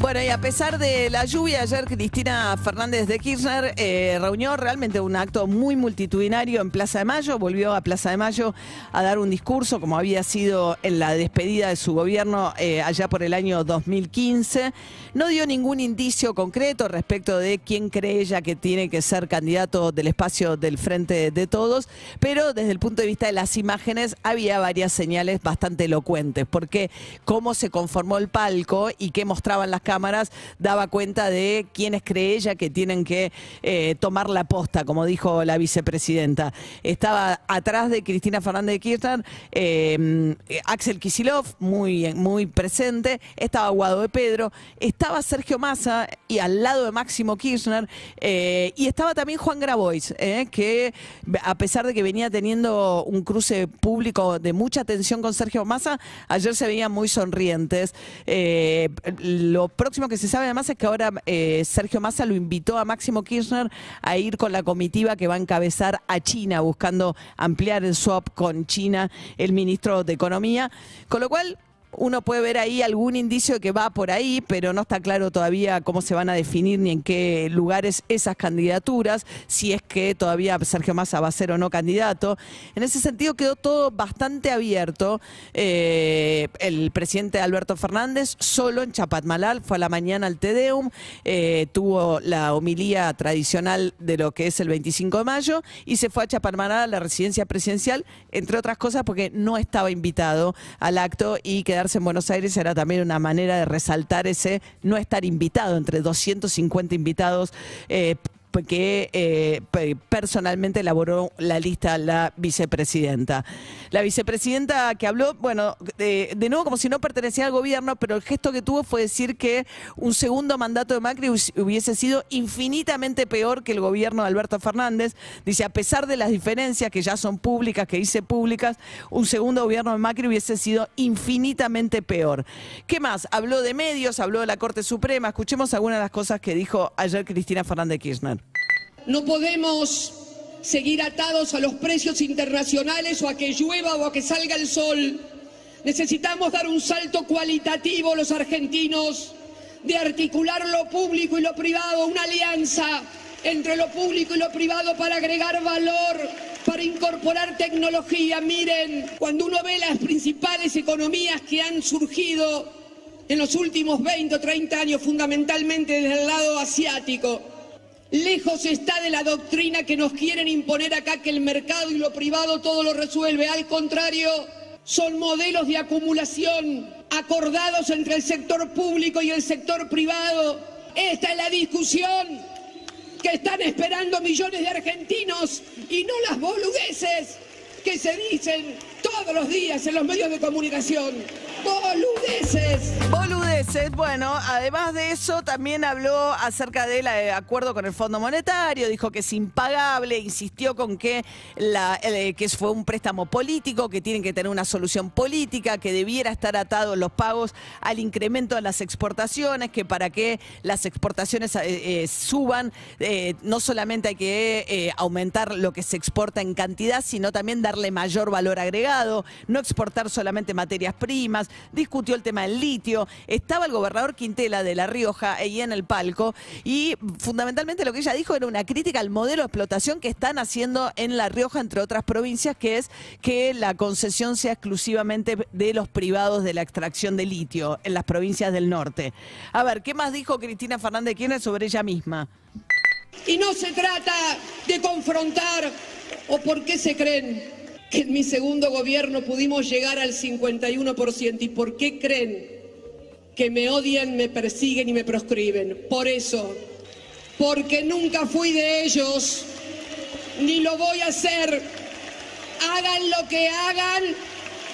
Bueno, y a pesar de la lluvia, ayer Cristina Fernández de Kirchner eh, reunió realmente un acto muy multitudinario en Plaza de Mayo, volvió a Plaza de Mayo a dar un discurso como había sido en la despedida de su gobierno eh, allá por el año 2015. No dio ningún indicio concreto respecto de quién cree ella que tiene que ser candidato del espacio del Frente de Todos, pero desde el punto de vista de las imágenes había varias señales bastante elocuentes, porque cómo se conformó el palco y qué mostraban las cámaras daba cuenta de quiénes cree ella que tienen que eh, tomar la posta, como dijo la vicepresidenta. Estaba atrás de Cristina Fernández de Kirchner, eh, Axel Kisilov, muy, muy presente, estaba Guado de Pedro, estaba Sergio Massa y al lado de Máximo Kirchner, eh, y estaba también Juan Grabois, eh, que a pesar de que venía teniendo un cruce público de mucha tensión con Sergio Massa, ayer se veían muy sonrientes. Lo próximo que se sabe además es que ahora eh, Sergio Massa lo invitó a Máximo Kirchner a ir con la comitiva que va a encabezar a China, buscando ampliar el swap con China, el ministro de Economía. Con lo cual, uno puede ver ahí algún indicio de que va por ahí, pero no está claro todavía cómo se van a definir ni en qué lugares esas candidaturas, si es que todavía Sergio Massa va a ser o no candidato. En ese sentido quedó todo bastante abierto. Eh, el presidente Alberto Fernández solo en Chapatmalal fue a la mañana al Tedeum, eh, tuvo la homilía tradicional de lo que es el 25 de mayo y se fue a Chapatmalal a la residencia presidencial, entre otras cosas porque no estaba invitado al acto y quedarse en Buenos Aires era también una manera de resaltar ese no estar invitado entre 250 invitados. eh, que eh, pe- personalmente elaboró la lista la vicepresidenta. La vicepresidenta que habló, bueno, de, nuevo como si no pertenecía al gobierno, pero el gesto que tuvo fue decir que un segundo mandato de Macri hubiese sido infinitamente peor que el gobierno de Alberto Fernández. Dice, a pesar de las diferencias que ya son públicas, que dice públicas, un segundo gobierno de Macri hubiese sido infinitamente peor. ¿Qué más? Habló de medios, habló de la Corte Suprema. Escuchemos algunas de las cosas que dijo ayer Cristina Fernández de Kirchner. No podemos seguir atados a los precios internacionales o a que llueva o a que salga el sol. Necesitamos dar un salto cualitativo los argentinos de articular lo público y lo privado, una alianza entre lo público y lo privado para agregar valor, para incorporar tecnología. Miren, cuando uno ve las principales economías que han surgido en los últimos 20 o 30 años, fundamentalmente desde el lado asiático, Lejos está de la doctrina que nos quieren imponer acá que el mercado y lo privado todo lo resuelve. Al contrario, son modelos de acumulación acordados entre el sector público y el sector privado. Esta es la discusión que están esperando millones de argentinos y no las boludeces que se dicen todos los días en los medios de comunicación. Boludeces. Boludeces, bueno, además de eso también habló acerca del eh, acuerdo con el Fondo Monetario, dijo que es impagable, insistió con que, la, eh, que fue un préstamo político, que tienen que tener una solución política, que debiera estar atado los pagos al incremento de las exportaciones, que para que las exportaciones eh, suban, no solamente hay que aumentar lo que se exporta en cantidad, sino también darle mayor valor agregado, no exportar solamente materias primas, discutió el tema del litio, estaba el gobernador Quintela de La Rioja ahí en el palco y fundamentalmente lo que ella dijo era una crítica al modelo de explotación que están haciendo en La Rioja, entre otras provincias, que es que la concesión sea exclusivamente de los privados de la extracción de litio en las provincias del norte. A ver, ¿qué más dijo Cristina Fernández de Kirchner sobre ella misma? Y no se trata de confrontar o por qué se creen que en mi segundo gobierno pudimos llegar al 51% y por qué creen que me odian, me persiguen y me proscriben. Por eso, porque nunca fui de ellos, ni lo voy a hacer. Hagan lo que hagan,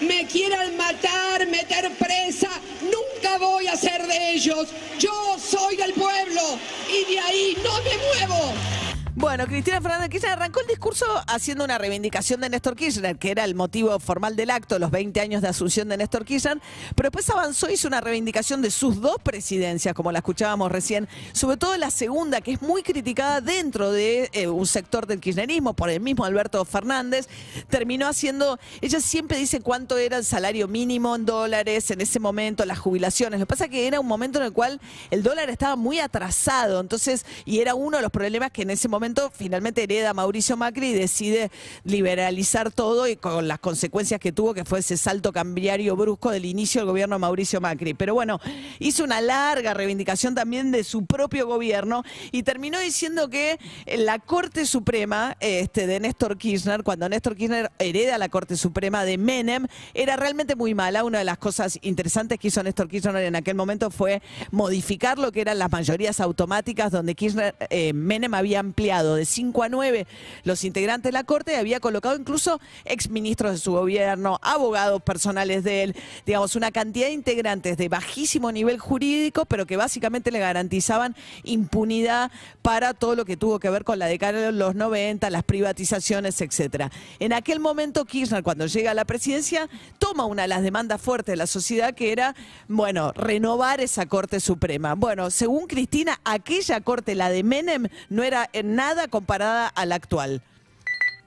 me quieran matar, meter presa, nunca voy a ser de ellos. Yo soy del pueblo y de ahí no me muevo. Bueno, Cristina Fernández de Kirchner arrancó el discurso haciendo una reivindicación de Néstor Kirchner, que era el motivo formal del acto, los 20 años de asunción de Néstor Kirchner, pero después avanzó y hizo una reivindicación de sus dos presidencias, como la escuchábamos recién, sobre todo la segunda, que es muy criticada dentro de eh, un sector del kirchnerismo por el mismo Alberto Fernández, terminó haciendo, ella siempre dice cuánto era el salario mínimo en dólares en ese momento, las jubilaciones. Lo que pasa es que era un momento en el cual el dólar estaba muy atrasado, entonces, y era uno de los problemas que en ese momento finalmente hereda Mauricio Macri y decide liberalizar todo y con las consecuencias que tuvo, que fue ese salto cambiario brusco del inicio del gobierno de Mauricio Macri. Pero bueno, hizo una larga reivindicación también de su propio gobierno y terminó diciendo que la Corte Suprema este, de Néstor Kirchner, cuando Néstor Kirchner hereda la Corte Suprema de Menem, era realmente muy mala. Una de las cosas interesantes que hizo Néstor Kirchner en aquel momento fue modificar lo que eran las mayorías automáticas, donde Kirchner, eh, Menem había ampliado de 5 a 9 los integrantes de la Corte y había colocado incluso exministros de su gobierno, abogados personales de él, digamos, una cantidad de integrantes de bajísimo nivel jurídico, pero que básicamente le garantizaban impunidad para todo lo que tuvo que ver con la década de los 90, las privatizaciones, etcétera. En aquel momento Kirchner, cuando llega a la presidencia, toma una de las demandas fuertes de la sociedad que era, bueno, renovar esa Corte Suprema. Bueno, según Cristina, aquella Corte, la de Menem, no era en nada comparada a la actual.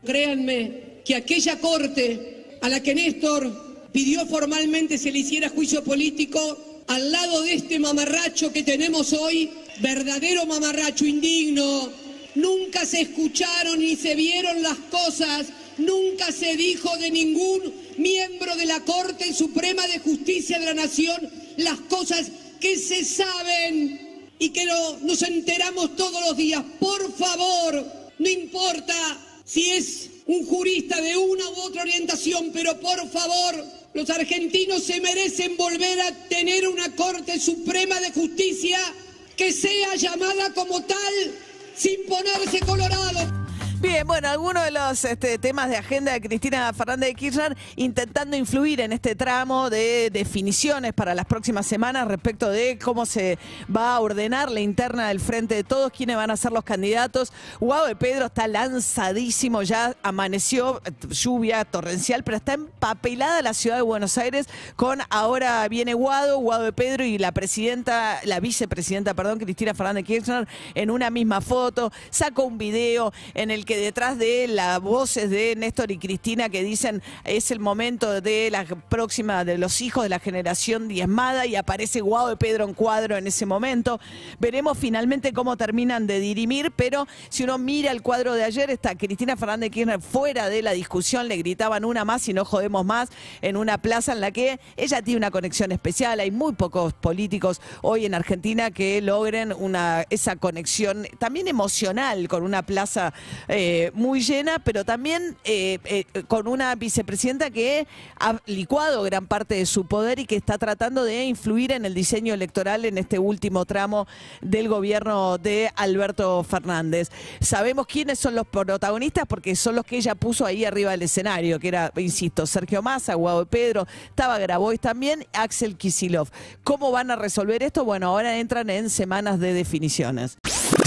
Créanme que aquella corte a la que Néstor pidió formalmente se le hiciera juicio político, al lado de este mamarracho que tenemos hoy, verdadero mamarracho indigno, nunca se escucharon ni se vieron las cosas, nunca se dijo de ningún miembro de la Corte Suprema de Justicia de la Nación las cosas que se saben y que nos enteramos todos los días. No importa si es un jurista de una u otra orientación, pero por favor, los argentinos se merecen volver a tener una Corte Suprema de Justicia que sea llamada como tal sin ponerse colorado. Bien, bueno, algunos de los este, temas de agenda de Cristina Fernández de Kirchner intentando influir en este tramo de definiciones para las próximas semanas respecto de cómo se va a ordenar la interna del frente de todos, quiénes van a ser los candidatos. Guado de Pedro está lanzadísimo, ya amaneció lluvia torrencial, pero está empapelada la ciudad de Buenos Aires con ahora viene Guado, Guado de Pedro y la presidenta, la vicepresidenta, perdón, Cristina Fernández de Kirchner en una misma foto. Sacó un video en el que detrás de las voces de Néstor y Cristina que dicen es el momento de la próxima, de los hijos de la generación diezmada y aparece Guado de Pedro en cuadro en ese momento. Veremos finalmente cómo terminan de dirimir, pero si uno mira el cuadro de ayer, está Cristina Fernández Kirchner fuera de la discusión, le gritaban una más y no jodemos más en una plaza en la que ella tiene una conexión especial. Hay muy pocos políticos hoy en Argentina que logren una, esa conexión también emocional con una plaza. Eh, eh, muy llena, pero también eh, eh, con una vicepresidenta que ha licuado gran parte de su poder y que está tratando de influir en el diseño electoral en este último tramo del gobierno de Alberto Fernández. Sabemos quiénes son los protagonistas porque son los que ella puso ahí arriba del escenario, que era, insisto, Sergio Massa, Guado Pedro, estaba Grabois también, Axel Kisilov. ¿Cómo van a resolver esto? Bueno, ahora entran en semanas de definiciones.